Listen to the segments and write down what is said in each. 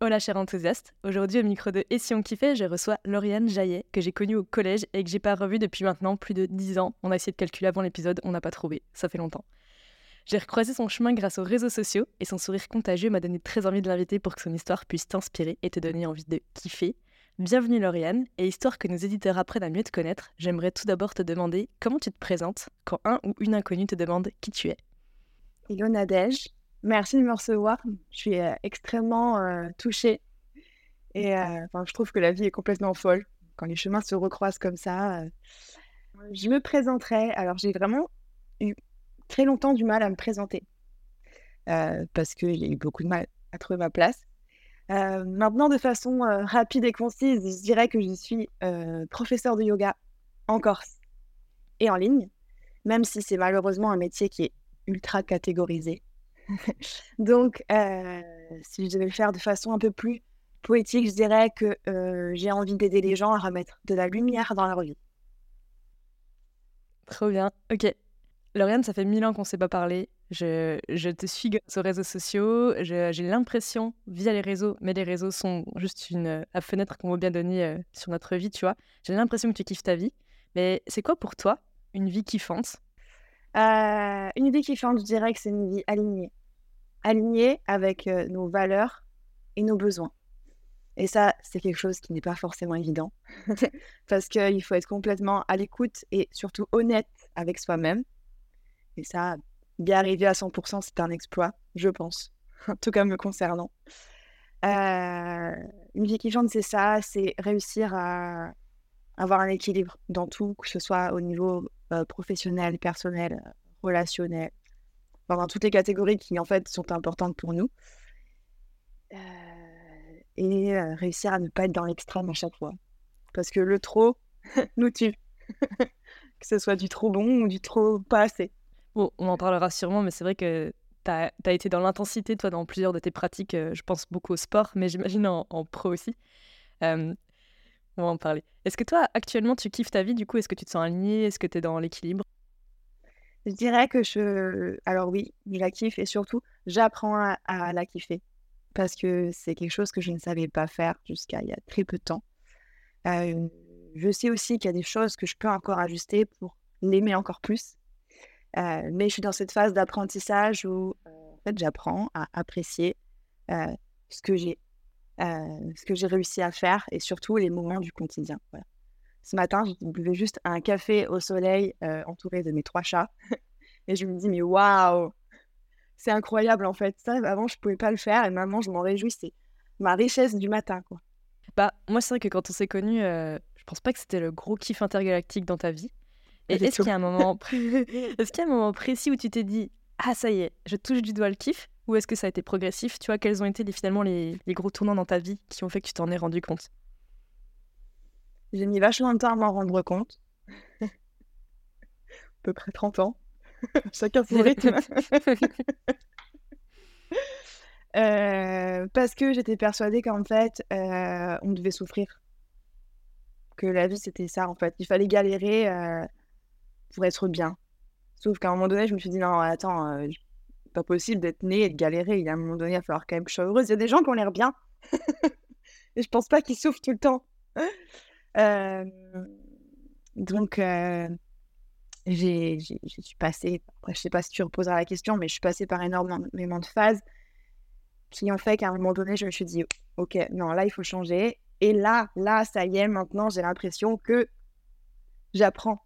Hola cher enthousiaste, aujourd'hui au micro de Et si on kiffait, je reçois Lauriane Jaillet, que j'ai connue au collège et que j'ai pas revue depuis maintenant plus de 10 ans. On a essayé de calculer avant l'épisode, on n'a pas trouvé, ça fait longtemps. J'ai recroisé son chemin grâce aux réseaux sociaux et son sourire contagieux m'a donné très envie de l'inviter pour que son histoire puisse t'inspirer et te donner envie de kiffer. Bienvenue Lauriane, et histoire que nos éditeurs apprennent à mieux te connaître, j'aimerais tout d'abord te demander comment tu te présentes quand un ou une inconnue te demande qui tu es. Hello Nadège, merci de me recevoir. Je suis euh, extrêmement euh, touchée et euh, je trouve que la vie est complètement folle quand les chemins se recroisent comme ça. Je me présenterai. Alors j'ai vraiment eu très longtemps du mal à me présenter parce qu'il y a eu beaucoup de mal à trouver ma place. maintenant, de façon rapide et concise, je dirais que je suis professeur de yoga en Corse et en ligne, même si c'est malheureusement un métier qui est ultra catégorisé. Donc, si je devais le faire de façon un peu plus poétique, je dirais que j'ai envie d'aider les gens à remettre de la lumière dans leur vie. Trop bien. Ok. Lauriane, ça fait mille ans qu'on ne s'est pas parlé. Je, je, te suis sur les réseaux sociaux. J'ai l'impression, via les réseaux, mais les réseaux sont juste une la fenêtre qu'on veut bien donner sur notre vie, tu vois. J'ai l'impression que tu kiffes ta vie. Mais c'est quoi pour toi une vie kiffante? Euh, une vie kiffante, je dirais c'est une vie alignée. Alignée avec euh, nos valeurs et nos besoins. Et ça, c'est quelque chose qui n'est pas forcément évident. parce qu'il faut être complètement à l'écoute et surtout honnête avec soi-même. Et ça, bien arriver à 100%, c'est un exploit, je pense. en tout cas, me concernant. Euh, une vie kiffante, c'est ça, c'est réussir à avoir un équilibre dans tout, que ce soit au niveau euh, professionnel, personnel, relationnel, dans toutes les catégories qui en fait sont importantes pour nous. Euh, et euh, réussir à ne pas être dans l'extrême à chaque fois. Parce que le trop nous tue. que ce soit du trop bon ou du trop pas assez. Bon, on en parlera sûrement, mais c'est vrai que tu as, été dans l'intensité, toi, dans plusieurs de tes pratiques. je pense beaucoup au sport, mais j'imagine en, pro aussi. On va en parler. Est-ce que toi, actuellement, tu kiffes ta vie Du coup, est-ce que tu te sens aligné Est-ce que tu es dans l'équilibre? Je dirais que je. Alors, oui, je la kiffe et surtout, j'apprends à, la kiffer parce que c'est quelque chose que je ne savais pas faire jusqu'à il y a très peu de temps. Euh, je sais aussi qu'il y a des choses que je peux encore ajuster pour l'aimer encore plus. Euh, mais je suis dans cette phase d'apprentissage où euh, en fait, j'apprends à apprécier ce que j'ai euh, ce que j'ai réussi à faire et surtout les moments du quotidien. Ce matin, je buvais juste un café au soleil euh, entouré de mes trois chats et je me dis mais waouh, c'est incroyable en fait. Ça, avant, je pouvais pas le faire et maintenant, je m'en réjouis. C'est ma richesse du matin, quoi. Bah, moi, c'est vrai que quand on s'est connus, euh, je pense pas que c'était le gros kiff intergalactique dans ta vie. Et est-ce qu'il y a un moment, est-ce qu'il y a un moment précis où tu t'es dit, ah ça y est, je touche du doigt le kiff, ou est-ce que ça a été progressif Tu vois, quels ont été les, finalement les, gros tournants dans ta vie qui ont fait que tu t'en es rendu compte? J'ai mis vachement de temps à m'en rendre compte. à peu près 30 ans. Chacun son rythme. Euh, parce que j'étais persuadée qu'en fait, euh, on devait souffrir. Que la vie, c'était ça, en fait. Il fallait galérer euh, pour être bien. Sauf qu'à un moment donné, je me suis dit, non, attends, pas possible d'être né et de galérer. Il y a un moment donné, il va falloir quand même que je sois heureuse. Il y a des gens qui ont l'air bien. et je pense pas qu'ils souffrent tout le temps. Euh, donc, euh, j'ai, je suis passée, je sais pas si tu reposeras la question, mais je suis passée par énormément de phases qui ont fait qu'à un moment donné, je me suis dit, OK, non, là, il faut changer. Et là, là, ça y est, maintenant, j'ai l'impression que j'apprends.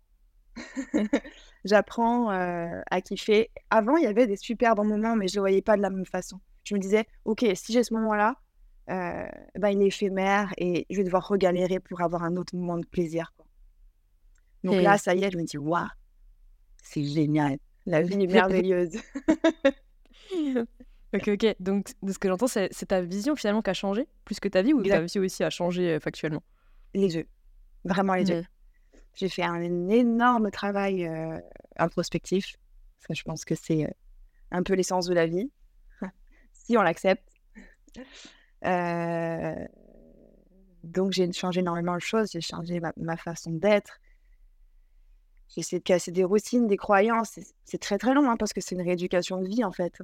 j'apprends euh, à kiffer. Avant, il y avait des super bons moments, mais je ne voyais pas de la même façon. Je me disais, OK, si j'ai ce moment-là, euh, ben, il est éphémère et je vais devoir regalérer pour avoir un autre moment de plaisir. Donc là, ça y est, je me dis, waouh, c'est génial. La vie est merveilleuse. ok, ok. Donc, de ce que j'entends, c'est ta vision finalement qui a changé, plus que ta vie, ou ta vie aussi a changé euh, factuellement? Les deux. Vraiment les deux. J'ai fait un énorme travail euh, introspectif, parce que je pense que c'est euh, un peu l'essence de la vie, si on l'accepte. Euh, donc j'ai changé énormément de choses, j'ai changé ma, façon d'être. J'ai essayé de casser des routines, des croyances. C'est très très long hein, parce que c'est une rééducation de vie en fait.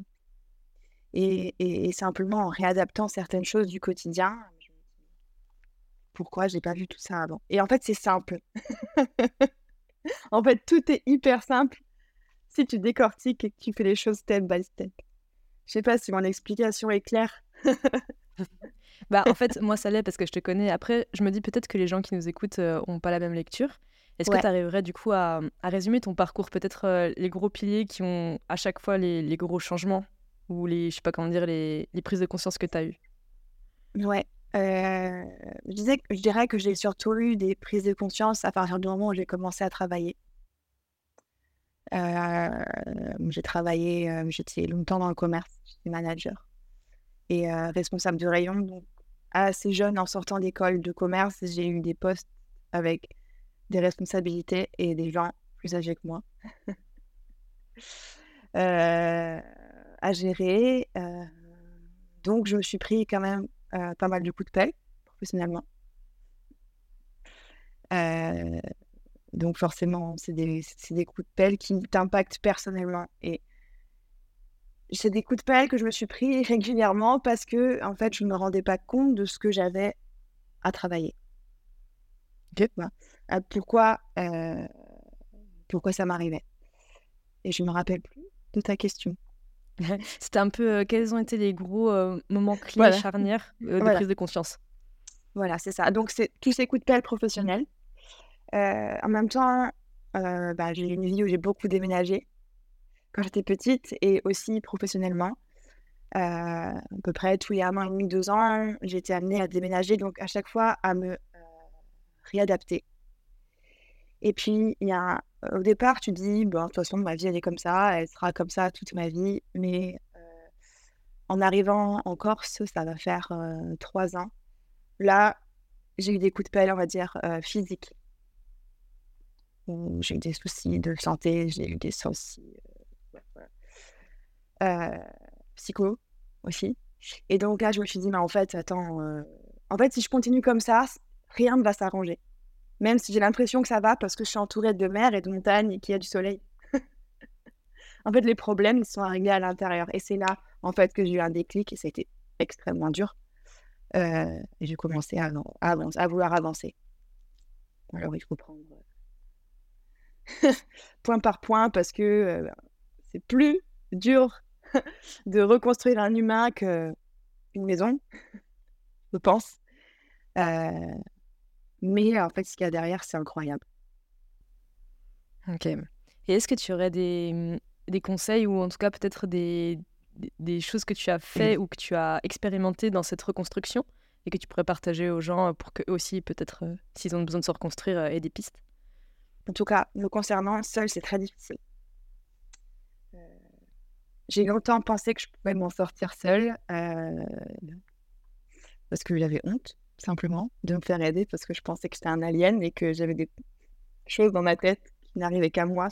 Et, et, simplement en réadaptant certaines choses du quotidien, pourquoi j'ai pas vu tout ça avant Et en fait, c'est simple. en fait, tout est hyper simple si tu décortiques et que tu fais les choses step by step. Je sais pas si mon explication est claire. bah, en fait, moi, ça l'est parce que je te connais. Après, je me dis peut-être que les gens qui nous écoutent n'ont pas la même lecture. Est-ce que tu arriverais du coup à, résumer ton parcours, peut-être les gros piliers qui ont à chaque fois les, gros changements ou les, je sais pas comment dire, les, prises de conscience que tu as eues? Ouais. Je, disais, je dirais que j'ai surtout eu des prises de conscience à partir du moment où j'ai commencé à travailler. j'ai travaillé, j'étais longtemps dans le commerce, j'étais manager et responsable de rayon. Donc, assez jeune, en sortant d'école de commerce, j'ai eu des postes avec des responsabilités et des gens plus âgés que moi euh, à gérer. Euh, donc, je me suis pris quand même euh, pas mal de coups de pelle professionnellement. donc, forcément, c'est des, des, coups de pelle qui t'impactent personnellement. Et c'est des coups de pelle que je me suis pris régulièrement parce que, en fait, je ne me rendais pas compte de ce que j'avais à travailler. Pourquoi, euh, pourquoi ça m'arrivait. Et je ne me rappelle plus de ta question. C'était un peu euh, quels ont été les gros euh, moments clés, charnières de prise de conscience? Voilà, c'est ça. Donc, c'est tous ces coups de pelle professionnels. en même temps, bah, j'ai une vie où j'ai beaucoup déménagé quand j'étais petite et aussi professionnellement. à peu près tous les un an et demi, deux ans, j'ai été amenée à déménager, donc à chaque fois à me réadapter. Et puis, il y a, au départ, tu dis, bon, de toute façon, ma vie, elle est comme ça, elle sera comme ça toute ma vie. Mais en arrivant en Corse, ça va faire trois ans. Là, j'ai eu des coups de pelle, on va dire, physiques. J'ai eu des soucis de santé, j'ai eu des soucis psycho aussi. Et donc là, je me suis dit, mais en fait, attends, en fait, si je continue comme ça, rien ne va s'arranger. Même si j'ai l'impression que ça va parce que je suis entourée de mer et de montagnes et qu'il y a du soleil. en fait, les problèmes, ils sont à régler à l'intérieur. Et c'est là, en fait, que j'ai eu un déclic et ça a été extrêmement dur. Euh, et j'ai commencé à, à, vouloir avancer. Alors, il faut prendre point par point parce que euh, c'est plus dur de reconstruire un humain qu'une maison, je pense. Euh, mais en fait, ce qu'il y a derrière, c'est incroyable. Ok. Et est-ce que tu aurais des, mmh, des, conseils ou en tout cas peut-être des, des, choses que tu as fait ou que tu as expérimenté dans cette reconstruction et que tu pourrais partager aux gens pour qu'eux aussi, peut-être, euh, s'ils ont besoin de se reconstruire, aient des pistes? En tout cas, me concernant, seul, c'est très difficile. Euh, j'ai longtemps pensé que je pouvais m'en sortir seule euh, parce que j'avais honte simplement, de me faire aider parce que je pensais que j'étais un alien et que j'avais des choses dans ma tête qui n'arrivaient qu'à moi.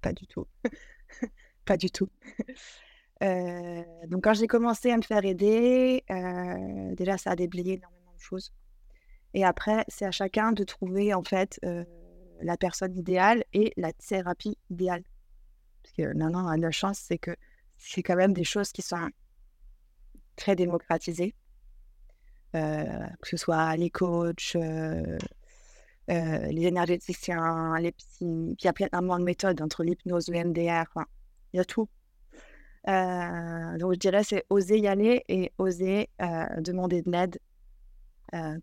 Pas du tout. pas du tout. Euh, donc quand j'ai commencé à me faire aider, euh, déjà ça a déblayé énormément de choses. Et après, c'est à chacun de trouver en fait euh, la personne idéale et la thérapie idéale. Parce que maintenant, la chance, c'est que c'est quand même des choses qui sont très démocratisées. Euh, que ce soit les coachs, euh, euh, les énergéticiens, les psy. il y a plein de méthodes entre l'hypnose, le MDR, il y a tout. donc je dirais c'est oser y aller et oser demander de l'aide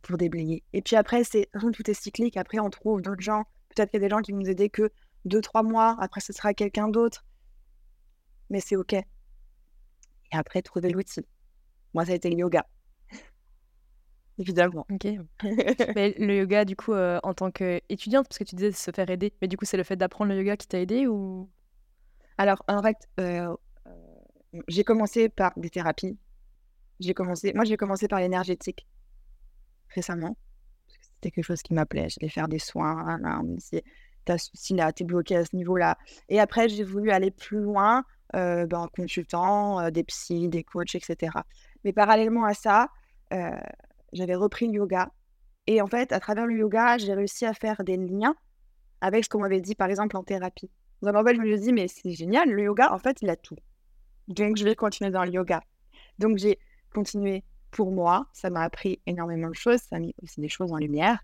pour déblayer. Et puis après, c'est tout est cyclique. Après, on trouve d'autres gens. Peut-être qu'il y a des gens qui vont nous aider que deux, trois mois. Après, ce sera quelqu'un d'autre. Mais c'est OK. Et après, trouver l'outil. Moi, ça a été le yoga évidemment. Ok. mais le yoga, du coup, euh, en tant qu'étudiante, parce que tu disais se faire aider, mais du coup, c'est le fait d'apprendre le yoga qui t'a aidé ou? Alors, en fait, euh, euh, j'ai commencé par des thérapies. J'ai commencé, moi, j'ai commencé par l'énergétique récemment. C'était quelque chose qui m'appelait. J'allais faire des soins. Là, si t'as souci là, t'es bloqué à ce niveau-là. Et après, j'ai voulu aller plus loin ben, en consultant des psys, des coachs, etc. Mais parallèlement à ça, j'avais repris le yoga. Et en fait, à travers le yoga, j'ai réussi à faire des liens avec ce qu'on m'avait dit, par exemple, en thérapie. Donc, en fait, je me suis dit, mais c'est génial, le yoga, en fait, il a tout. Donc, je vais continuer dans le yoga. Donc j'ai continué pour moi. Ça m'a appris énormément de choses. Ça a mis aussi des choses en lumière.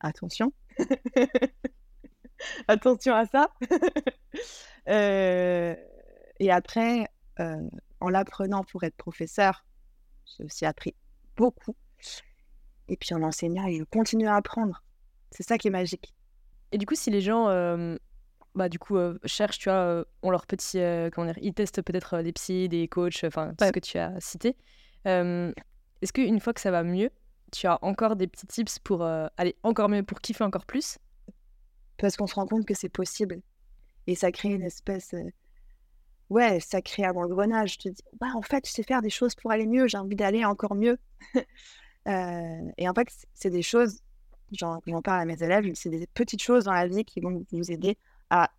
Attention. Attention à ça. Euh, et après, euh, en l'apprenant pour être professeur, j'ai aussi appris beaucoup. Et puis en enseignant, je continue à apprendre. C'est ça qui est magique. Et du coup, si les gens euh, bah, du coup, cherchent, tu vois, ont leur petit. comment dire, ils testent peut-être des psys, des coachs, enfin, tout ce que tu as cité. Est-ce qu'une fois que ça va mieux, tu as encore des petits tips pour aller encore mieux, pour kiffer encore plus? Parce qu'on se rend compte que c'est possible. Et ça crée une espèce. Ouais, ça crée un engrenage. Je te dis, bah, en fait, je sais faire des choses pour aller mieux, j'ai envie d'aller encore mieux. Et en fait, c'est des choses, j'en parle à mes élèves, c'est des petites choses dans la vie qui vont vous aider à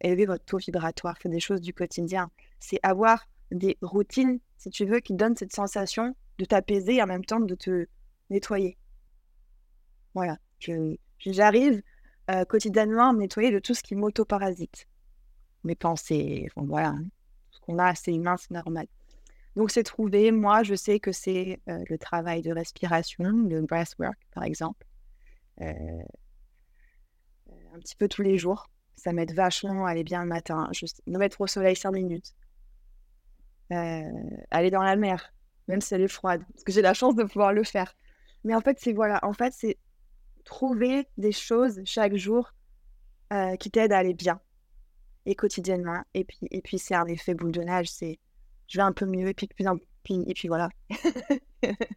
élever votre taux vibratoire. C'est des choses du quotidien. C'est avoir des routines, si tu veux, qui donnent cette sensation de t'apaiser et en même temps de te nettoyer. Voilà, j'arrive quotidiennement à me nettoyer de tout ce qui m'autoparasite. Mes pensées, voilà, hein. ce qu'on a, c'est humain, c'est normal. Donc c'est trouvé, moi je sais que c'est euh, le travail de respiration, le breathwork par exemple, euh, un petit peu tous les jours. Ça m'aide vachement à aller bien le matin, juste me mettre au soleil 5 minutes, aller dans la mer, même si elle est froide, parce que j'ai la chance de pouvoir le faire. Mais en fait, c'est voilà, en fait, c'est trouver des choses chaque jour euh, qui t'aident à aller bien et quotidiennement. Et puis, et puis c'est un effet boule de neige, c'est je vais un peu mieux et puis, et puis voilà.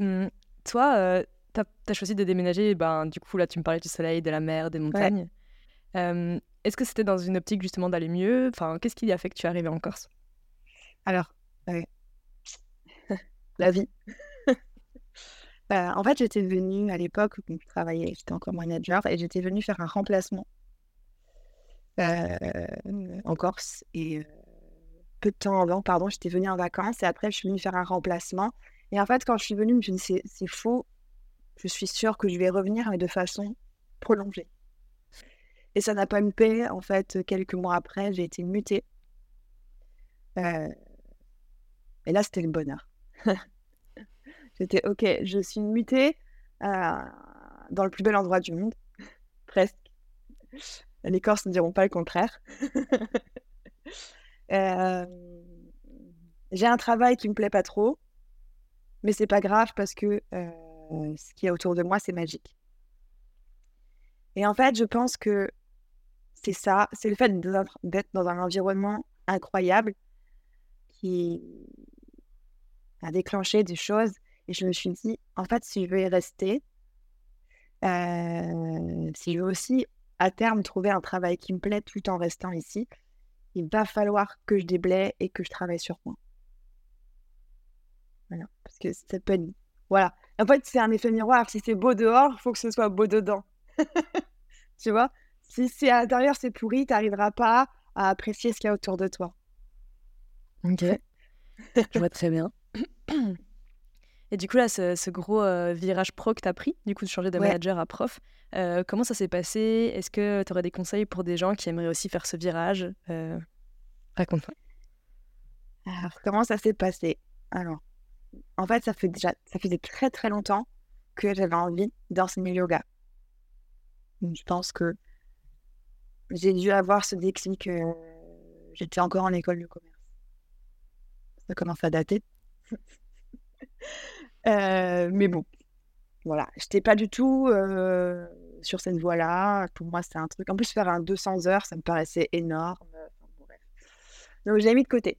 Mmh. Toi, euh, tu as, choisi de déménager, ben, du coup, là, tu me parlais du soleil, de la mer, des montagnes. Est-ce que c'était dans une optique justement d'aller mieux? Enfin, Qu'est-ce qui a fait que tu es arrivé en Corse? Alors, la vie. Bah, en fait, j'étais venue à l'époque où je travaillais, j'étais encore manager, et j'étais venue faire un remplacement euh, en Corse. Et euh, peu de temps avant, pardon, j'étais venue en vacances, et après, je suis venue faire un remplacement. Et en fait, quand je suis venue, je me suis dit, c'est faux, je suis sûre que je vais revenir, mais de façon prolongée. Et ça n'a pas me paix. En fait, quelques mois après, j'ai été mutée. Euh, et là, c'était le bonheur. J'étais OK, je suis mutée euh, dans le plus bel endroit du monde, presque. Les Corses ne diront pas le contraire. Euh, j'ai un travail qui me plaît pas trop, mais c'est pas grave parce que euh, ce qui est autour de moi, c'est magique. Et en fait, je pense que c'est ça, c'est le fait d'être dans un environnement incroyable qui a déclenché des choses et je me suis dit, en fait, si je veux y rester, euh, si je veux aussi à terme trouver un travail qui me plaît tout en restant ici, il va falloir que je déblaye et que je travaille sur moi. Voilà, parce que ça peut être... Voilà. En fait, c'est un effet miroir. Si c'est beau dehors, il faut que ce soit beau dedans. tu vois? Si c'est à l'intérieur, c'est pourri, tu n'arriveras pas à apprécier ce qu'il y a autour de toi. Ok. je vois très bien. Et du coup, là, ce, gros euh, virage pro que tu as pris, du coup, de changer de manager à prof, euh, comment ça s'est passé? Est-ce que tu aurais des conseils pour des gens qui aimeraient aussi faire ce virage euh, Raconte-moi. Alors, comment ça s'est passé? Alors, en fait, ça fait déjà, ça faisait très très longtemps que j'avais envie d'enseigner le yoga. je pense que j'ai dû avoir ce déclic. J'étais encore en école de commerce. Ça commence à dater. Euh, mais bon, voilà, je n'étais pas du tout sur cette voie-là. Pour moi, c'était un truc. En plus, faire un 200 heures, ça me paraissait énorme. Donc, je l'ai mis de côté.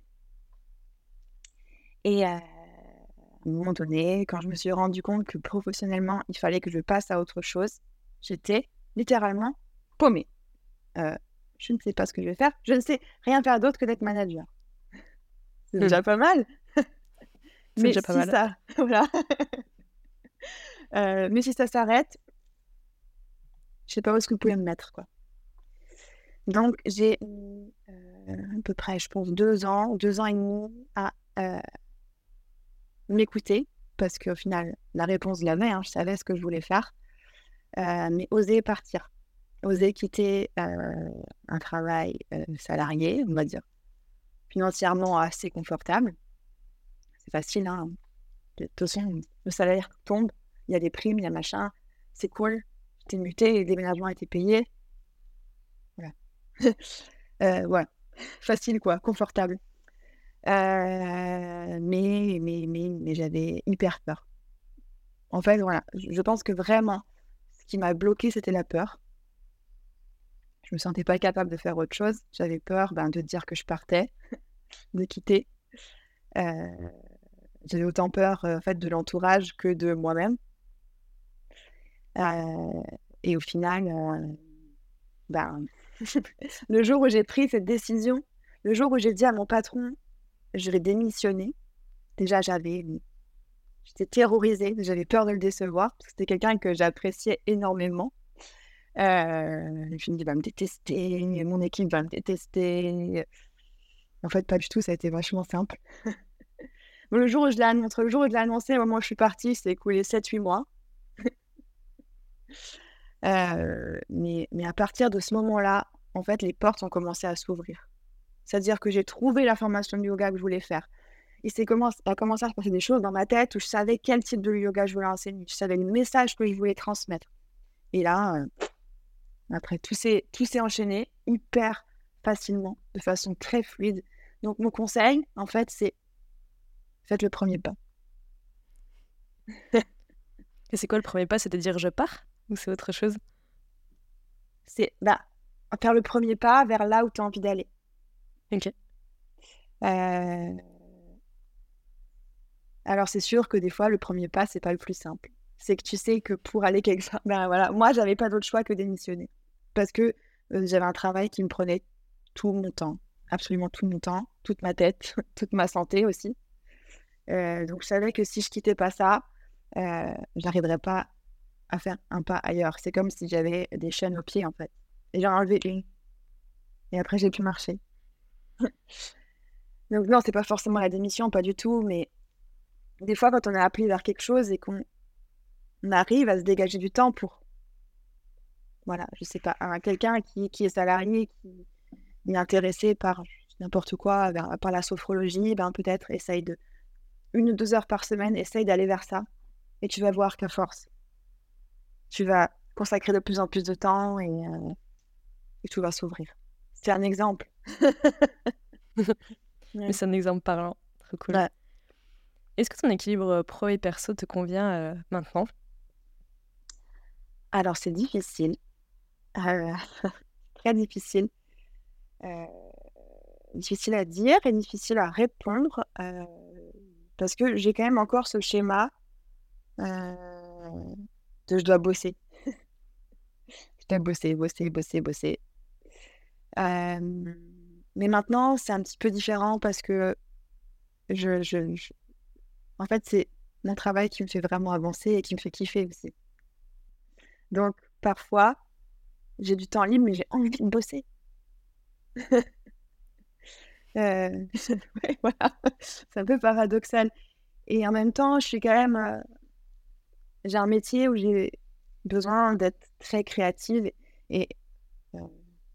Et à un moment donné, quand je me suis rendu compte que professionnellement, il fallait que je passe à autre chose, j'étais littéralement paumée. je ne sais pas ce que je vais faire. Je ne sais rien faire d'autre que d'être manager. C'est mmh. déjà pas mal. Mais si ça, voilà. Euh, mais si ça s'arrête, je sais pas où est-ce que vous pouvez me mettre, quoi. Donc j'ai euh, à peu près, je pense, deux ans, deux ans et demi à euh, m'écouter parce qu'au final, la réponse l'avait, hein, je savais ce que je voulais faire, mais oser partir, oser quitter un travail salarié, on va dire, financièrement assez confortable facile. Hein. De toute façon, le salaire tombe, il y a des primes, il y a machin, c'est cool. J'étais mutée, les déménagements étaient payés. Voilà. euh, voilà. Facile, quoi, confortable. Euh, mais mais, mais, mais j'avais hyper peur. En fait, voilà, je pense que vraiment, ce qui m'a bloqué, c'était la peur. Je me sentais pas capable de faire autre chose. J'avais peur ben, de dire que je partais, de quitter. Euh, j'avais autant peur en fait, de l'entourage que de moi-même. Euh, et au final, ben, le jour où j'ai pris cette décision, le jour où j'ai dit à mon patron, je vais démissionner, déjà j'avais J'étais terrorisée, j'avais peur de le décevoir, parce que c'était quelqu'un que j'appréciais énormément. Euh, je me dis, va me détester, mon équipe va me détester. En fait, pas du tout, ça a été vachement simple. le jour où je l'ai annoncé, le jour où je l'ai annoncé, au moment où je suis partie, c'est écoulé 7-8 mois. Euh, mais, mais à partir de ce moment-là, en fait, les portes ont commencé à s'ouvrir. C'est-à-dire que j'ai trouvé la formation de yoga que je voulais faire. Et c'est commencé, à à se passer des choses dans ma tête où je savais quel type de yoga je voulais enseigner. Je savais le message que je voulais transmettre. Et là, euh, après, tout s'est enchaîné hyper facilement, de façon très fluide. Donc, mon conseil, en fait, c'est faites le premier pas. Et c'est quoi le premier pas? C'est de dire je pars? Ou c'est autre chose? C'est bah, faire le premier pas vers là où tu as envie d'aller. Ok. Euh... Alors c'est sûr que des fois le premier pas c'est pas le plus simple. C'est que tu sais que pour aller quelque part, ben voilà, moi j'avais pas d'autre choix que démissionner parce que euh, j'avais un travail qui me prenait tout mon temps, absolument tout mon temps, toute ma tête, toute ma santé aussi. Euh, donc je savais que si je quittais pas ça, euh, j'arriverais pas à faire un pas ailleurs. C'est comme si j'avais des chaînes aux pieds en fait. Et j'en ai enlevé une. Et après j'ai pu marcher. donc non, c'est pas forcément la démission, pas du tout, mais des fois, quand on est appelé vers quelque chose et qu'on arrive à se dégager du temps pour, voilà, je sais pas, quelqu'un qui, qui, est salarié, qui est intéressé par n'importe quoi, par la sophrologie, ben peut-être essaye de, une ou deux heures par semaine, essaye d'aller vers ça. Et tu vas voir qu'à force, tu vas consacrer de plus en plus de temps et, euh, tout va s'ouvrir. C'est un exemple. Mais c'est un exemple parlant. Trop cool. Est-ce que ton équilibre pro et perso te convient maintenant? Alors, c'est difficile. très difficile. difficile à dire et difficile à répondre parce que j'ai quand même encore ce schéma de je dois bosser. je dois bosser, bosser, bosser, bosser. mais maintenant, c'est un petit peu différent parce que je, en fait, c'est mon travail qui me fait vraiment avancer et qui me fait kiffer aussi. Donc, parfois, j'ai du temps libre, mais j'ai envie de bosser. euh... voilà. C'est un peu paradoxal. Et en même temps, je suis quand même. Euh, j'ai un métier où j'ai besoin d'être très créative et euh,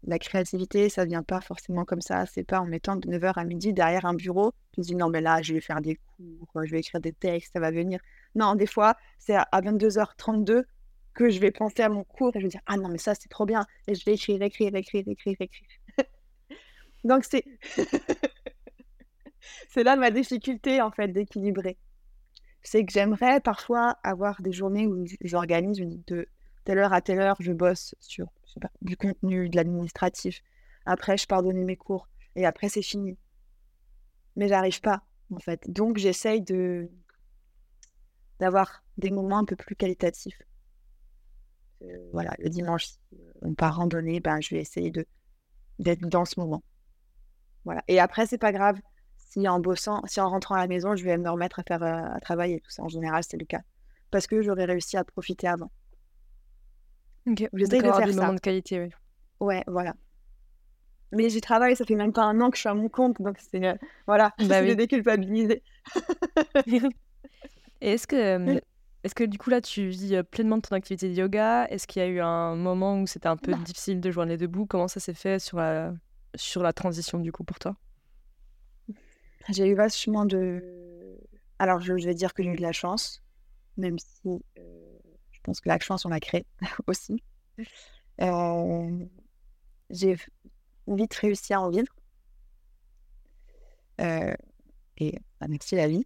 la créativité, ça vient pas forcément comme ça. C'est pas en mettant de 9h à midi derrière un bureau. Tu te dis non, mais là, je vais faire des cours, je vais écrire des textes, ça va venir. Non, des fois, c'est à 22h32 que je vais penser à mon cours et je vais dire ah non, mais ça, c'est trop bien. Et je vais écrire, écrire, écrire, écrire, écrire. Donc, c'est. c'est là ma difficulté, en fait, d'équilibrer. C'est que j'aimerais parfois avoir des journées où j'organise de telle heure à telle heure, je bosse sur du contenu, de l'administratif. Après, je pars donner mes cours. Et après, c'est fini. Mais j'arrive pas, en fait. Donc, j'essaye de d'avoir des moments un peu plus qualitatifs. Euh, voilà, le dimanche, on part randonner, ben, je vais essayer de d'être dans ce moment. Voilà. Et après, c'est pas grave si en bossant, si en rentrant à la maison, je vais me remettre à faire euh, à travailler. Tout ça, en général, c'est le cas. Parce que j'aurais réussi à profiter avant. Ok, J'essaie de faire des moments de qualité, oui. Ouais, voilà. Mais j'y travaille, ça fait même pas un an que je suis à mon compte, donc c'est euh, voilà, bah oui. déculpabiliser. Et est-ce que, est-ce que du coup là tu vis pleinement de ton activité de yoga? Est-ce qu'il y a eu un moment où c'était un peu bah. difficile de joindre les deux bouts? Comment ça s'est fait sur la, sur la transition du coup pour toi? J'ai eu vachement de, alors je, vais dire que j'ai eu de la chance, même si je pense que la chance, on la crée aussi. j'ai vite réussi à en vivre. et bah, merci la vie.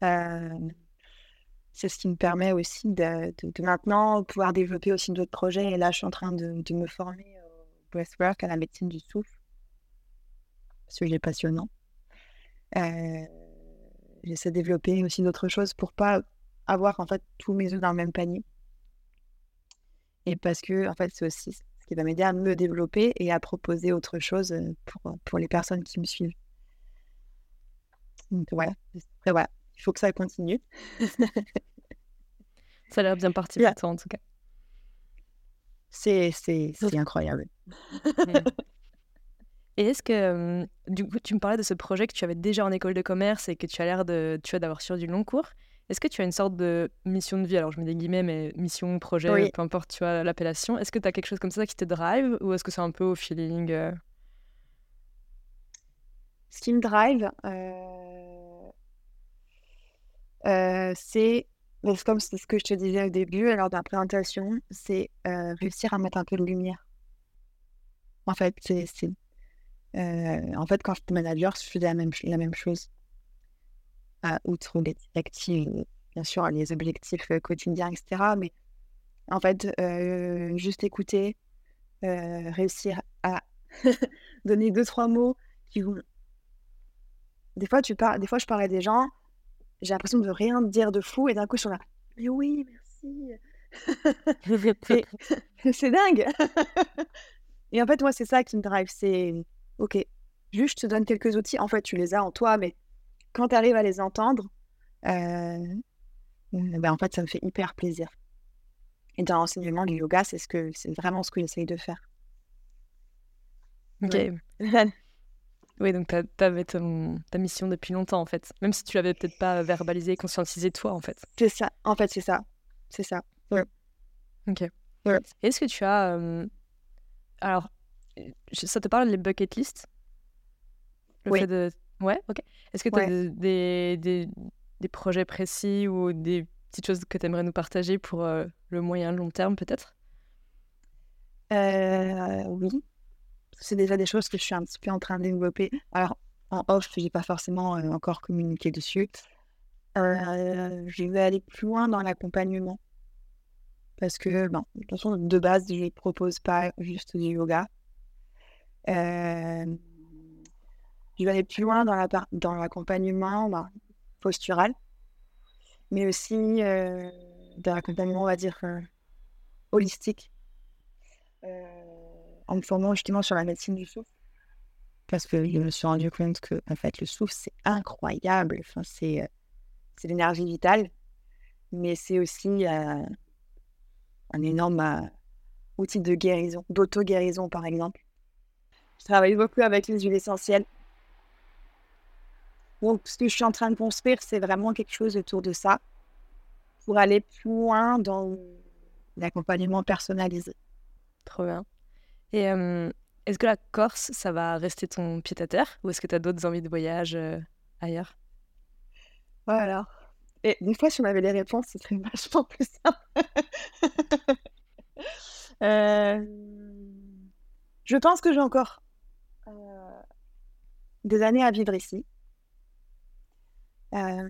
c'est ce qui me permet aussi de, maintenant pouvoir développer aussi d'autres projets. Et là, je suis en train de, me former breathwork, à la médecine du souffle, j'ai passionnant. J'essaie de développer aussi d'autres choses pour pas avoir en fait tous mes œufs dans le même panier. Et parce que en fait, c'est aussi ce qui va m'aider à me développer et à proposer autre chose pour, pour les personnes qui me suivent. Donc voilà, après voilà, il faut que ça continue. ça a l'air bien parti pour toi en tout cas. C'est incroyable. Et est-ce que, du coup, tu me parlais de ce projet que tu avais déjà en école de commerce et que tu as l'air de, tu as d'avoir sur du long cours. Est-ce que tu as une sorte de mission de vie? Alors, je mets des guillemets, mais mission, projet, peu importe, tu as l'appellation. Est-ce que tu as quelque chose comme ça qui te drive ou est-ce que c'est un peu au feeling euh? Ce qui me drive, euh, euh, c'est comme ce que je te disais au début, lors de la présentation, c'est réussir à mettre un peu de lumière. En fait, c'est en fait, quand j'étais manager, je faisais la même, chose. Outre les directives, bien sûr, les objectifs quotidiens, etc. Mais en fait, juste écouter, réussir à donner deux, trois mots qui vont. Des fois, tu parles, des fois, je parlais des gens, j'ai l'impression de rien dire de fou, et d'un coup, je suis là, mais oui, merci. c'est dingue. et en fait, moi, c'est ça qui me drive, c'est Ok, juste je te donne quelques outils. En fait, tu les as en toi, mais quand tu arrives à les entendre, euh, ben, en fait, ça me fait hyper plaisir. Et dans l'enseignement du yoga, c'est ce que c'est vraiment ce que j'essaye de faire. Ok. Oui, donc tu avais ta mission depuis longtemps, en fait. Même si tu l'avais peut-être pas verbalisé, conscientisé toi, en fait. C'est ça. En fait, c'est ça. C'est ça. Ouais. Ok. Est-ce que tu as. Euh, alors, ça te parle les bucket list Le oui. fait de... Ouais, ok. Est-ce que tu as des, des, des, projets précis ou des petites choses que tu aimerais nous partager pour euh, le moyen long terme peut-être? Euh, Oui. C'est déjà des choses que je suis un petit peu en train de développer. Alors, en off, je n'ai pas forcément euh, encore communiqué dessus. je vais aller plus loin dans l'accompagnement. Parce que, bon, de toute façon, de base, je ne propose pas juste du yoga. Euh, je vais aller plus loin dans, la dans l'accompagnement bah, postural, mais aussi euh, dans l'accompagnement, on va dire, euh, holistique, en me formant justement sur la médecine du souffle. Parce que je me suis rendu compte que en fait, le souffle, c'est incroyable. Enfin, c'est, c'est l'énergie vitale, mais c'est aussi un énorme outil de guérison, d'auto-guérison, par exemple. Je travaille beaucoup avec les huiles essentielles. Donc, ce que je suis en train de construire, c'est vraiment quelque chose autour de ça pour aller plus loin dans l'accompagnement personnalisé. Trop bien. Et est-ce que la Corse, ça va rester ton pied-à-terre ou est-ce que tu as d'autres envies de voyage euh, ailleurs? Voilà. Et des fois, si on avait les réponses, ce serait vachement plus simple. Euh, je pense que j'ai encore des années à vivre ici. Euh,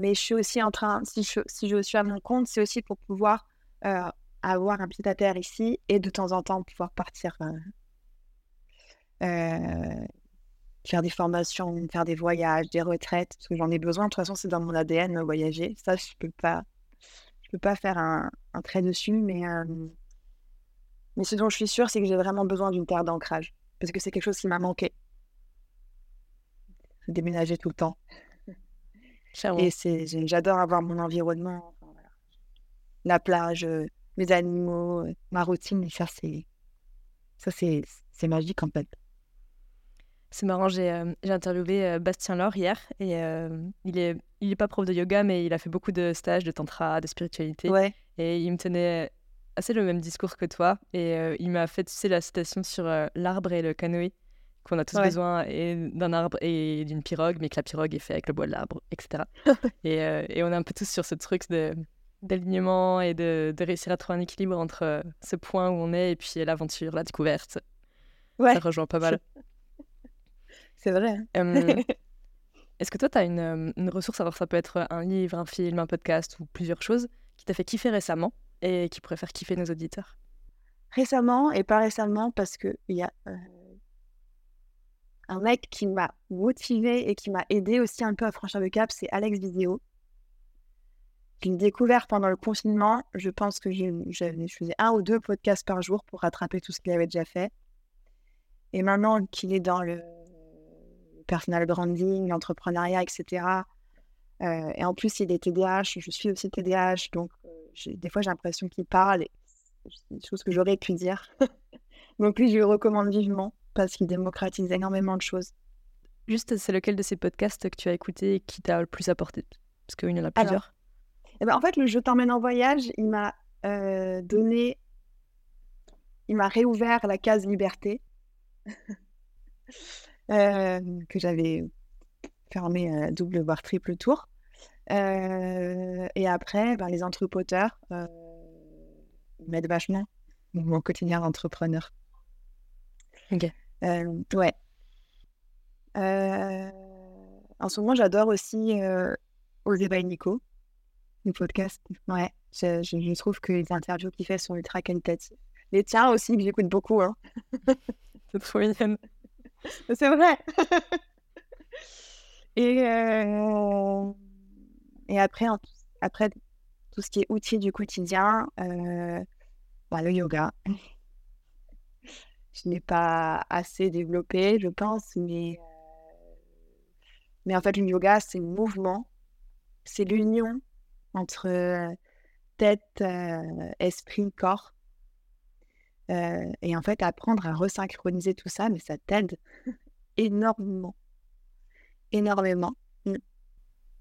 mais je suis aussi en train, si je, suis à mon compte, c'est aussi pour pouvoir euh, avoir un pied à terre ici et de temps en temps pouvoir partir euh, faire des formations, faire des voyages, des retraites, parce que j'en ai besoin. De toute façon, c'est dans mon ADN, voyager. Ça, je peux pas, je peux pas faire un, un trait dessus, mais, mais ce dont je suis sûre, c'est que j'ai vraiment besoin d'une terre d'ancrage, parce que c'est quelque chose qui m'a manqué déménager tout le temps. Et c'est, j'adore avoir mon environnement, la plage, euh, mes animaux, euh, ma routine. Et ça, c'est, ça c'est, c'est magique en fait. C'est marrant, j'ai, euh, j'ai interviewé Bastien Laure hier et il est il est pas prof de yoga mais il a fait beaucoup de stages de tantra, de spiritualité ouais. et il me tenait assez le même discours que toi et il m'a fait tu sais la citation sur l'arbre et le canoë qu'on a tous besoin et d'un arbre et d'une pirogue, mais que la pirogue est faite avec le bois de l'arbre, etc. et, euh, et, on est un peu tous sur ce truc de d'alignement et de, de, réussir à trouver un équilibre entre euh, ce point où on est et puis l'aventure, la découverte. Ouais. Ça rejoint pas mal. C'est vrai. Hein. Est-ce que toi, tu as une, une, ressource? Alors, ça peut être un livre, un film, un podcast ou plusieurs choses qui t'a fait kiffer récemment et qui pourrait faire kiffer nos auditeurs? Récemment, et pas récemment, parce qu'il y a euh, un mec qui m'a motivé et qui m'a aidé aussi un peu à franchir le cap, c'est Alex Vidéo. J'ai découvert pendant le confinement. Je pense que je, faisais un ou deux podcasts par jour pour rattraper tout ce qu'il avait déjà fait. Et maintenant qu'il est dans le personal branding, l'entrepreneuriat, etc. Euh, et en plus, il est TDAH, je suis aussi TDAH, donc euh, des fois j'ai l'impression qu'il parle, c'est des choses que j'aurais pu dire. donc lui, je le recommande vivement parce qu'il démocratise énormément de choses. Juste, c'est lequel de ces podcasts que tu as écouté et qui t'a le plus apporté? Parce qu'il y en a plusieurs. Eh ben, en fait, le Je t'emmène en voyage, il m'a euh, donné, il m'a réouvert la case liberté. Euh, que j'avais fermé à double voire triple tour. Euh, et après, ben, les entrepoteurs euh, m'aident vachement dans mon quotidien d'entrepreneur. Ok. ouais. en ce moment, j'adore aussi Oser by Nico, le podcast. Ouais, je, je, trouve que les interviews qu'il fait sont ultra qualitatives. Les tiens aussi, que j'écoute beaucoup. Hein. C'est trop. C'est vrai. et, euh, et après, après, tout ce qui est outils du quotidien, euh, bah, le yoga. Je n'ai pas assez développé, je pense, mais, euh, mais en fait, le yoga, c'est le mouvement, c'est l'union entre tête, esprit, corps. Euh, et en fait, apprendre à resynchroniser tout ça, mais ça t'aide énormément. Énormément. Mmh.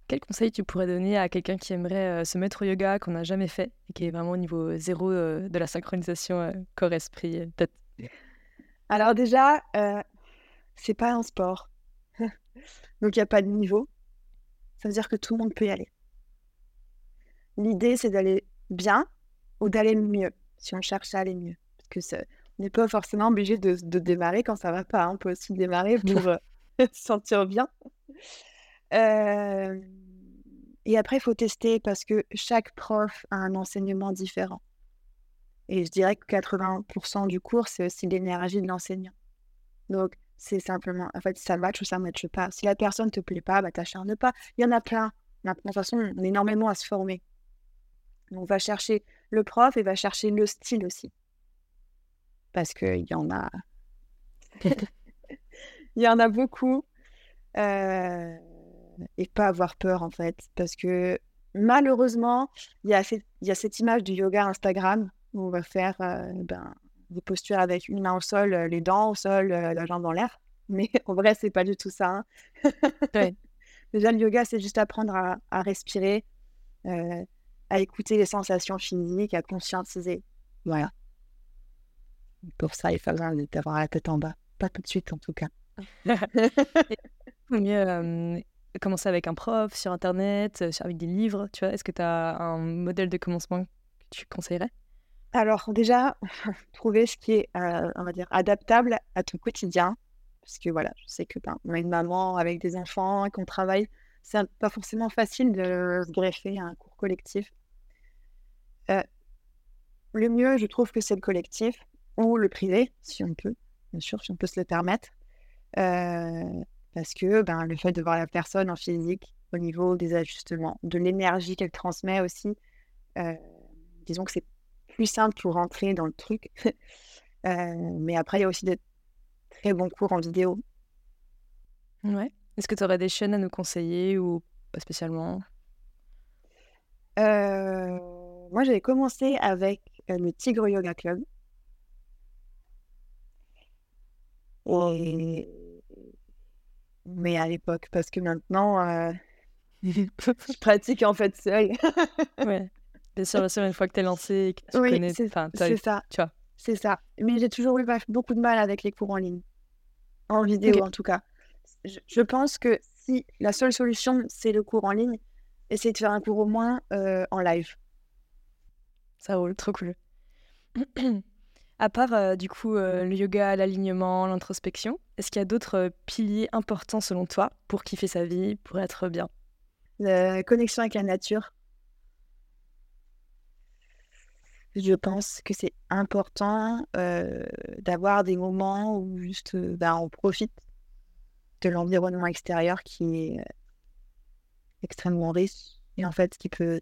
Quel conseil tu pourrais donner à quelqu'un qui aimerait euh, se mettre au yoga, qu'on n'a jamais fait, et qui est vraiment au niveau zéro euh, de la synchronisation corps-esprit tête? Alors déjà, c'est pas un sport. Donc il n'y a pas de niveau. Ça veut dire que tout le monde peut y aller. L'idée, c'est d'aller bien ou d'aller mieux, si on cherche à aller mieux que on n'est pas forcément obligé de, démarrer quand ça va pas. Hein. On peut aussi démarrer pour euh, se sentir bien. Euh, et après, il faut tester parce que chaque prof a un enseignement différent. Et je dirais que 80% du cours, c'est aussi l'énergie de l'enseignant. Donc, c'est simplement, en fait, ça match ou ça ne matche pas. Si la personne ne te plaît pas, bah, t'acharnes pas. Il y en a plein. De toute façon, on est énormément à se former. On va chercher le prof et va chercher le style aussi parce qu'il y en a. Il y en a beaucoup. Euh, et pas avoir peur, en fait. Parce que malheureusement, il y, a cette, y a cette image du yoga Instagram où on va faire euh, ben, des postures avec une main au sol, euh, les dents au sol, la jambe dans l'air. Mais en vrai, c'est pas du tout ça. Hein. Déjà, le yoga, c'est juste apprendre à, à respirer, à écouter les sensations physiques, à conscientiser. Voilà. Pour ça, il faut d'avoir la tête en bas. Pas tout de suite, en tout cas. Il mieux commencer avec un prof, sur Internet, euh, avec des livres, tu vois. Est-ce que tu as un modèle de commencement que tu conseillerais? Alors, déjà, trouver ce qui est, euh, on va dire, adaptable à ton quotidien. Parce que voilà, je sais que ben, on a une maman avec des enfants, qu'on travaille. C'est pas forcément facile de se greffer à un cours collectif. Euh, le mieux, je trouve que c'est le collectif ou le privé, si on peut, bien sûr, si on peut se le permettre. Euh, parce que ben, le fait de voir la personne en physique, au niveau des ajustements, de l'énergie qu'elle transmet aussi, euh, disons que c'est plus simple pour rentrer dans le truc. Mais après, il y a aussi des très bons cours en vidéo. Ouais. Est-ce que tu aurais des chaînes à nous conseiller ou pas spécialement? Moi, j'avais commencé avec le Tigre Yoga Club. Mais à l'époque, parce que maintenant, euh, je pratique en fait seule. ouais. Bien sûr, bien sûr, une fois que tu es lancé, que tu oui, connais, c'est ça. Tu vois. C'est ça. Mais j'ai toujours eu beaucoup de mal avec les cours en ligne. En vidéo, en tout cas. Je, pense que si la seule solution, c'est le cours en ligne, essayez de faire un cours au moins en live. Ça roule, trop cool. À part euh, du coup euh, le yoga, l'alignement, l'introspection, est-ce qu'il y a d'autres euh, piliers importants selon toi pour kiffer sa vie, pour être bien? La connexion avec la nature. Je pense que c'est important d'avoir des moments où juste bah, on profite de l'environnement extérieur qui est extrêmement riche et en fait qui peut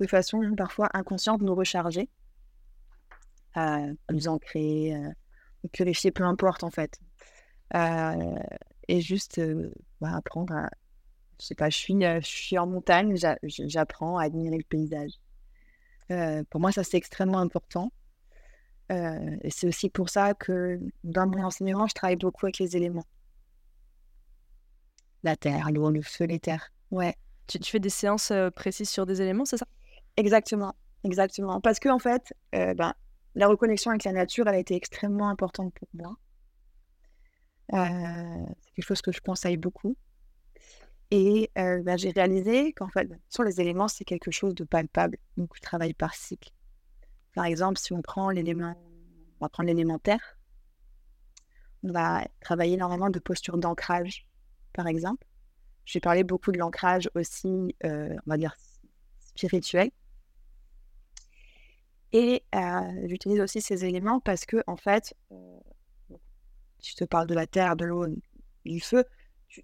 de façon parfois inconsciente nous recharger à nous ancrer, euh, purifier, peu importe en fait. Euh, et juste euh, bah, apprendre à. Je sais pas, je suis, je suis en montagne, j'apprends à admirer le paysage. pour moi, ça c'est extrêmement important. et c'est aussi pour ça que dans mon enseignement, je travaille beaucoup avec les éléments. La terre, l'eau, le feu, les terres. Ouais. Tu, tu fais des séances précises sur des éléments, c'est ça? Exactement, exactement. Parce que en fait, ben, la reconnexion avec la nature, elle a été extrêmement importante pour moi. Euh, c'est quelque chose que je conseille beaucoup. Et euh, bah, j'ai réalisé qu'en fait, sur les éléments, c'est quelque chose de palpable. Donc, je travaille par cycle. Par exemple, si on prend l'élément, on va prendre l'élémentaire, on va travailler énormément de posture d'ancrage, par exemple. J'ai parlé beaucoup de l'ancrage aussi, euh, on va dire, spirituel. Et j'utilise aussi ces éléments parce que, en fait, si je te parle de la terre, de l'eau, du feu,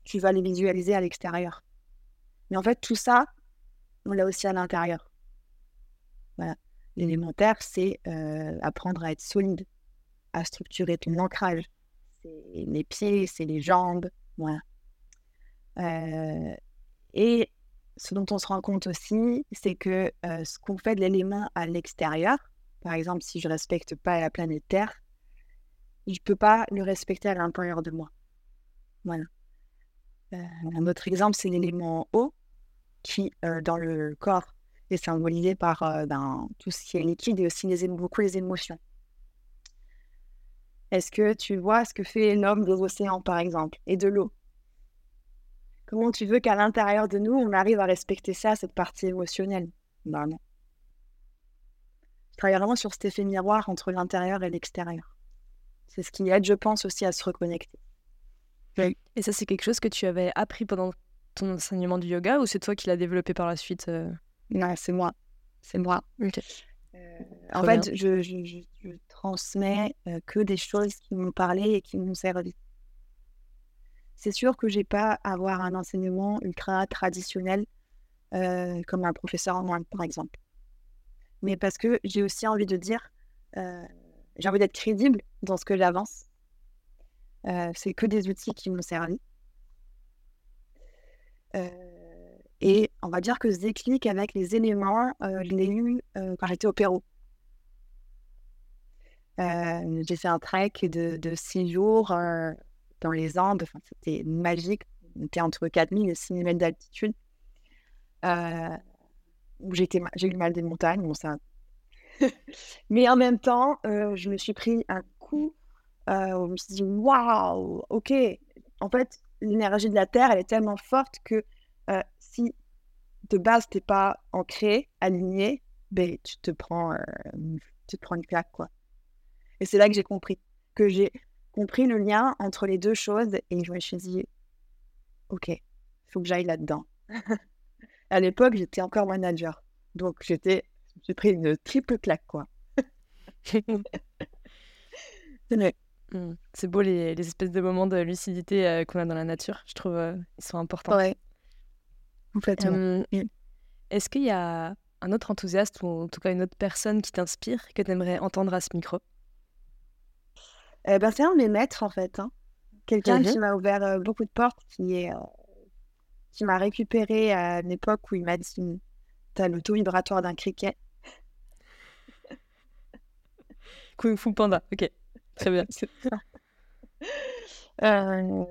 tu, vas les visualiser à l'extérieur. Mais en fait, tout ça, on l'a aussi à l'intérieur. L'élémentaire, c'est apprendre à être solide, à structurer ton ancrage. C'est les pieds, c'est les jambes. Voilà. Et ce dont on se rend compte aussi, c'est que ce qu'on fait de l'élément à l'extérieur, par exemple, si je ne respecte pas la planète Terre, je ne peux pas le respecter à l'intérieur de moi. Voilà. un autre exemple, c'est l'élément eau, qui, dans le corps, est symbolisé par ben, tout ce qui est liquide et aussi les, beaucoup les émotions. Est-ce que tu vois ce que fait l'homme des océans, par exemple, et de l'eau? Comment tu veux qu'à l'intérieur de nous, on arrive à respecter ça, cette partie émotionnelle? Ben non. Je travaille vraiment sur cet effet miroir entre l'intérieur et l'extérieur. C'est ce qui aide, je pense, aussi à se reconnecter. Et ça, c'est quelque chose que tu avais appris pendant ton enseignement du yoga ou c'est toi qui l'as développé par la suite euh? Non, c'est moi. C'est moi. Euh, en fait, je, transmets euh, que des choses qui m'ont parlé et qui m'ont servi. C'est sûr que j'ai pas à avoir un enseignement ultra traditionnel euh, comme un professeur en par exemple. Mais parce que j'ai aussi envie de dire, euh, j'ai envie d'être crédible dans ce que j'avance. Euh, c'est que des outils qui m'ont servi. et on va dire que ce déclic avec les éléments, je l'ai eu quand j'étais au Pérou. j'ai fait un trek de, de six jours dans les Andes. Enfin, c'était magique. On était entre 4000 et 6000 mètres d'altitude. Euh, j'ai eu mal des montagnes. Bon, ça... Mais en même temps, euh, je me suis pris un coup. Euh, je me suis dit, waouh, ok. En fait, l'énergie de la Terre, elle est tellement forte que euh, si de base, tu n'es pas ancré, aligné, ben, tu te prends, tu te prends une claque, quoi. Et c'est là que j'ai compris que j'ai compris le lien entre les deux choses et je me suis dit, ok, il faut que j'aille là-dedans. à l'époque, j'étais encore manager. Donc, j'étais, j'ai pris une triple claque, quoi. Mmh. C'est beau les, les, espèces de moments de lucidité euh, qu'on a dans la nature. Je trouve euh, ils sont importants. Ouais. Complètement. Est-ce qu'il y a un autre enthousiaste ou en tout cas une autre personne qui t'inspire que tu aimerais entendre à ce micro? Ben, c'est un de mes maîtres, en fait. Hein. Quelqu'un qui mmh m'a ouvert euh, beaucoup de portes, qui est euh, qui m'a récupéré à une époque où il m'a dit T'as l'auto vibratoire d'un criquet. Kung Fu Panda, ok. Très bien.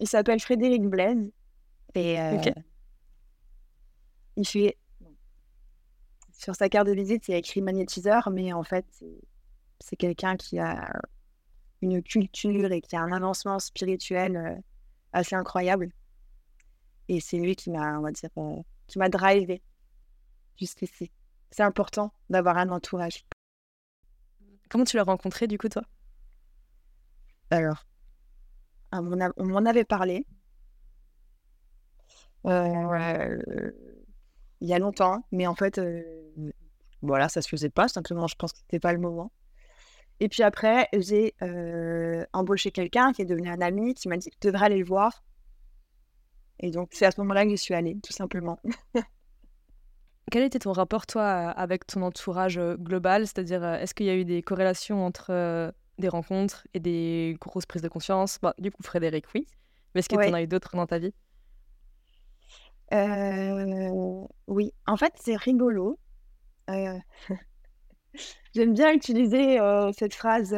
Il s'appelle Frédéric Blaise. Et il fait. Sur sa carte de visite, il y a écrit magnétiseur, mais en fait, c'est quelqu'un qui a une culture et qui a un avancement spirituel assez incroyable. Et c'est lui qui m'a, on va dire, qui m'a drivé jusqu'ici. C'est important d'avoir un entourage. Comment tu l'as rencontré du coup, toi? Alors, on m'en avait parlé. Euh, il y a longtemps, mais en fait, euh, voilà, ça se faisait pas. Simplement, je pense que c'était pas le moment. Et puis après, j'ai euh, embauché quelqu'un qui est devenu un ami, qui m'a dit que tu devrais aller le voir. Et donc, c'est à ce moment-là que je suis allée, tout simplement. Quel était ton rapport, toi, avec ton entourage global? C'est-à-dire, est-ce qu'il y a eu des corrélations entre des rencontres et des grosses prises de conscience? Du coup, Frédéric, oui. Mais est-ce qu'il y en a eu d'autres dans ta vie? Oui, en fait, c'est rigolo. J'aime bien utiliser cette phrase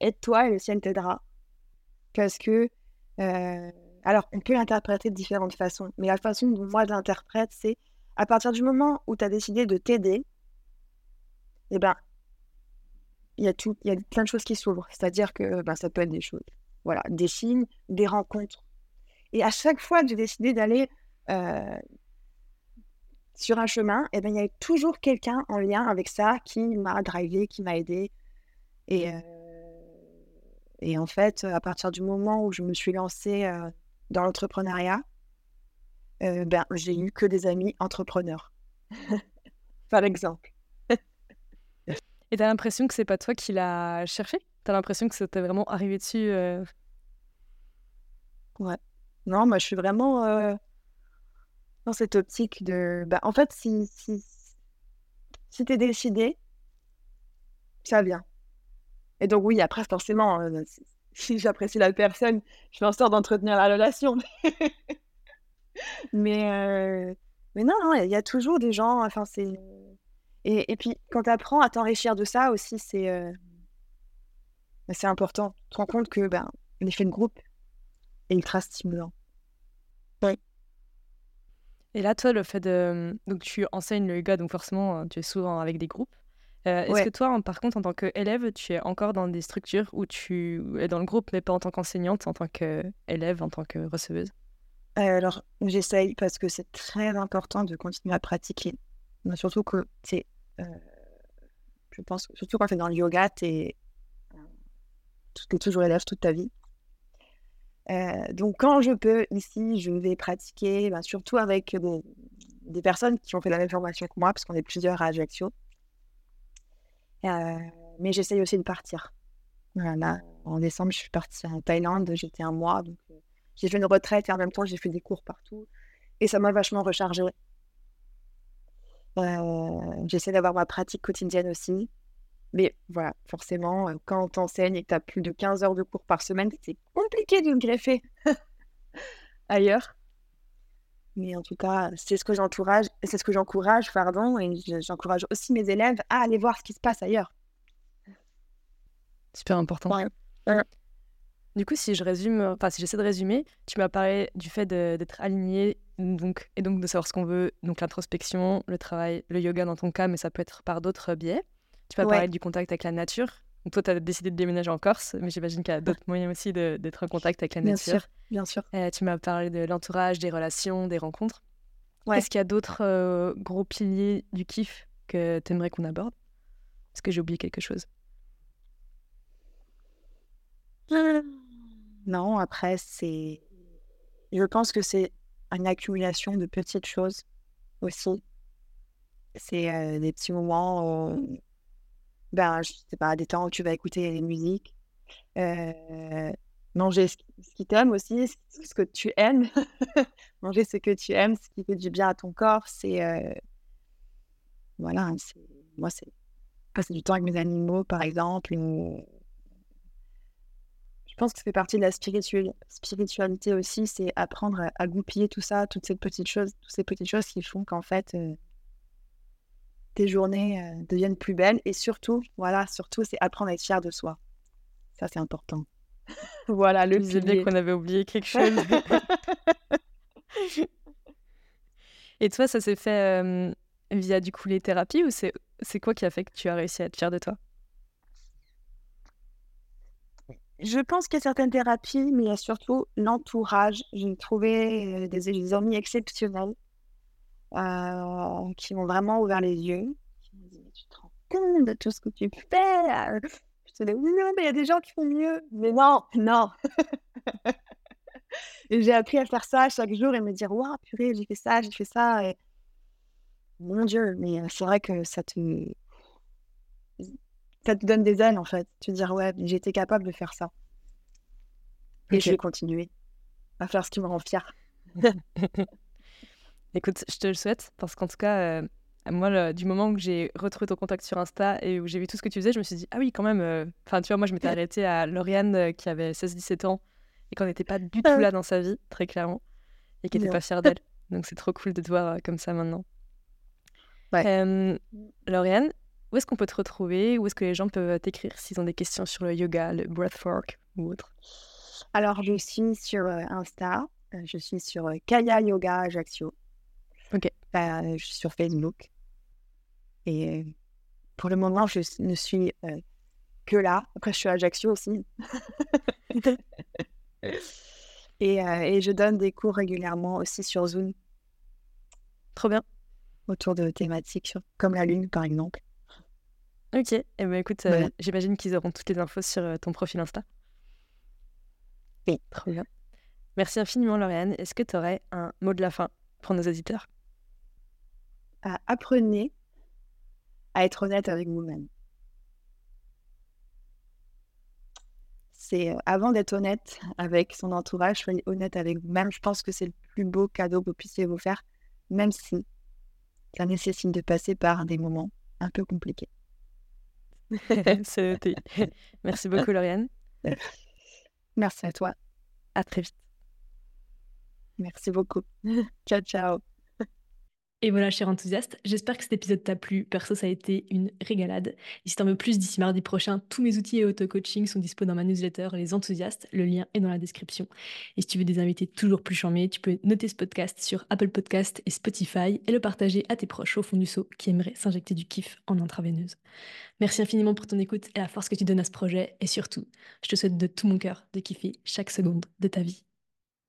aide-toi et le ciel t'aidera. Parce que, alors, on peut l'interpréter de différentes façons, mais la façon dont moi l'interprète, c'est à partir du moment où tu as décidé de t'aider, eh ben, il y a y a plein de choses qui s'ouvrent. C'est-à-dire que ben, ça peut être des choses, voilà, des signes, des rencontres. Et à chaque fois que j'ai décidé d'aller euh, sur un chemin, eh ben, il y a toujours quelqu'un en lien avec ça qui m'a drivé, qui m'a aidé. Et, euh, et en fait, à partir du moment où je me suis lancée euh, dans l'entrepreneuriat, ben, j'ai eu que des amis entrepreneurs, par exemple. Et t'as l'impression que c'est pas toi qui l'as cherché? T'as l'impression que ça t'est vraiment arrivé dessus euh? Ouais. Non, moi je suis vraiment euh, dans cette optique de. Bah, en fait, si, si, si t'es décidé, ça vient. Et donc, oui, après, forcément, euh, si j'apprécie la personne, je fais en sorte d'entretenir la relation. mais, mais non, il y, a toujours des gens. Enfin, c'est et, puis, quand tu apprends à t'enrichir de ça aussi, c'est euh, bah, c'est important. Tu te rends compte que ben, l'effet de groupe est ultra stimulant. Oui. Et là, toi, le fait de. Donc, tu enseignes le yoga, donc forcément, euh, tu es souvent avec des groupes. Euh, est-ce que toi, par contre, en tant qu'élève, tu es encore dans des structures où tu es dans le groupe, mais pas en tant qu'enseignante, en tant qu'élève, en tant que receveuse Alors, j'essaye parce que c'est très important de continuer à pratiquer. surtout que c'est je pense, surtout quand tu es dans le yoga, tu es, toujours élève toute ta vie. Donc, quand je peux, ici, je vais pratiquer, ben, surtout avec des personnes qui ont fait la même formation que moi, parce qu'on est plusieurs à Ajaccio. mais j'essaye aussi de partir. Voilà, en décembre, je suis partie en Thaïlande, j'étais un mois. Donc, j'ai fait une retraite et en même temps, j'ai fait des cours partout. Et ça m'a vachement rechargé. J'essaie d'avoir ma pratique quotidienne aussi. Mais voilà, forcément, quand on t'enseigne et que tu as plus de 15 heures de cours par semaine, c'est compliqué de le greffer ailleurs. Mais en tout cas, c'est ce que j'encourage, c'est ce que j'encourage, pardon, et j'encourage aussi mes élèves à aller voir ce qui se passe ailleurs. Super important. Du coup, si je résume, enfin si j'essaie de résumer, tu m'as parlé du fait d'être aligné donc, et donc de savoir ce qu'on veut, donc l'introspection, le travail, le yoga dans ton cas, mais ça peut être par d'autres biais. Tu m'as parlé du contact avec la nature. Donc toi, tu as décidé de déménager en Corse, mais j'imagine qu'il y a d'autres moyens aussi d'être en contact avec la nature. Bien sûr, bien sûr. tu m'as parlé de l'entourage, des relations, des rencontres. Est-ce qu'il y a d'autres euh, gros piliers du kiff que tu aimerais qu'on aborde? Est-ce que j'ai oublié quelque chose? Non, après, c'est. Je pense que c'est une accumulation de petites choses aussi. C'est euh, des petits moments, ben, je sais pas, des temps où tu vas écouter les musiques, euh, manger ce, qui t'aime aussi, ce que tu aimes, manger ce que tu aimes, ce qui fait du bien à ton corps. C'est. Euh, voilà, moi, c'est passer du temps avec mes animaux, par exemple, je pense que ça fait partie de la spiritualité aussi, c'est apprendre à, goupiller tout ça, toutes ces petites choses, toutes ces petites choses qui font qu'en fait, euh, tes journées euh, deviennent plus belles. Et surtout, voilà, surtout, c'est apprendre à être fier de soi. Ça, c'est important. voilà, le pilier. qu'on avait oublié quelque chose. Et toi, ça s'est fait euh, via du coup les thérapies ou c'est quoi qui a fait que tu as réussi à être fier de toi? Je pense qu'il y a certaines thérapies, mais il y a surtout l'entourage. J'ai trouvé des, des amis exceptionnels qui m'ont vraiment ouvert les yeux. Qui m'ont dit, tu te rends compte de tout ce que tu fais Je te dis, oui, mais il y a des gens qui font mieux. Mais non, non. et j'ai appris à faire ça chaque jour et me dire, waouh, purée, j'ai fait ça, j'ai fait ça. Et... Mon Dieu, mais c'est vrai que ça te ça te donne des ailes en fait. Tu te dire ouais, j'étais capable de faire ça. Et je vais continuer à faire ce qui me rend fière. Écoute, je te le souhaite parce qu'en tout cas, euh, moi, du moment où j'ai retrouvé ton contact sur Insta et où j'ai vu tout ce que tu faisais, je me suis dit, ah oui, quand même. Euh, enfin, tu vois, moi, je m'étais arrêtée à Lauriane euh, qui avait 16-17 ans et qu'on n'était pas du tout là dans sa vie, très clairement, et qui n'était pas fière d'elle. Donc, c'est trop cool de te voir comme ça maintenant. Ouais. Lauriane, où est-ce qu'on peut te retrouver? Où est-ce que les gens peuvent t'écrire s'ils ont des questions sur le yoga, le breathwork ou autre? Alors, je suis sur Insta, je suis sur Kaya Yoga Ajaccio. Ok. je suis sur Facebook. Et pour le moment, je ne suis que là. Après, je suis à Ajaccio aussi. et, et, je donne des cours régulièrement aussi sur Zoom. Trop bien. Autour de thématiques comme la Lune, par exemple. Ok, et eh ben, écoute, euh, j'imagine qu'ils auront toutes les infos sur euh, ton profil Insta. Oui. Trop bien. Merci infiniment, Lauriane. Est-ce que tu aurais un mot de la fin pour nos auditeurs? Apprenez à être honnête avec vous-même. C'est euh, avant d'être honnête avec son entourage, soyez honnête avec vous-même. Je pense que c'est le plus beau cadeau que vous puissiez vous faire, même si ça nécessite de passer par des moments un peu compliqués. C'est noté. Merci beaucoup, Lauriane. Merci à toi. À très vite. Merci beaucoup. ciao, ciao. Et voilà, cher enthousiaste, j'espère que cet épisode t'a plu. Perso, ça a été une régalade. Et si t'en veux plus d'ici mardi prochain, tous mes outils et auto-coaching sont dispo dans ma newsletter Les Enthousiastes. Le lien est dans la description. Et si tu veux des invités toujours plus charmés, tu peux noter ce podcast sur Apple Podcast et Spotify et le partager à tes proches au fond du seau qui aimeraient s'injecter du kiff en intraveineuse. Merci infiniment pour ton écoute et la force que tu donnes à ce projet. Et surtout, je te souhaite de tout mon cœur de kiffer chaque seconde de ta vie.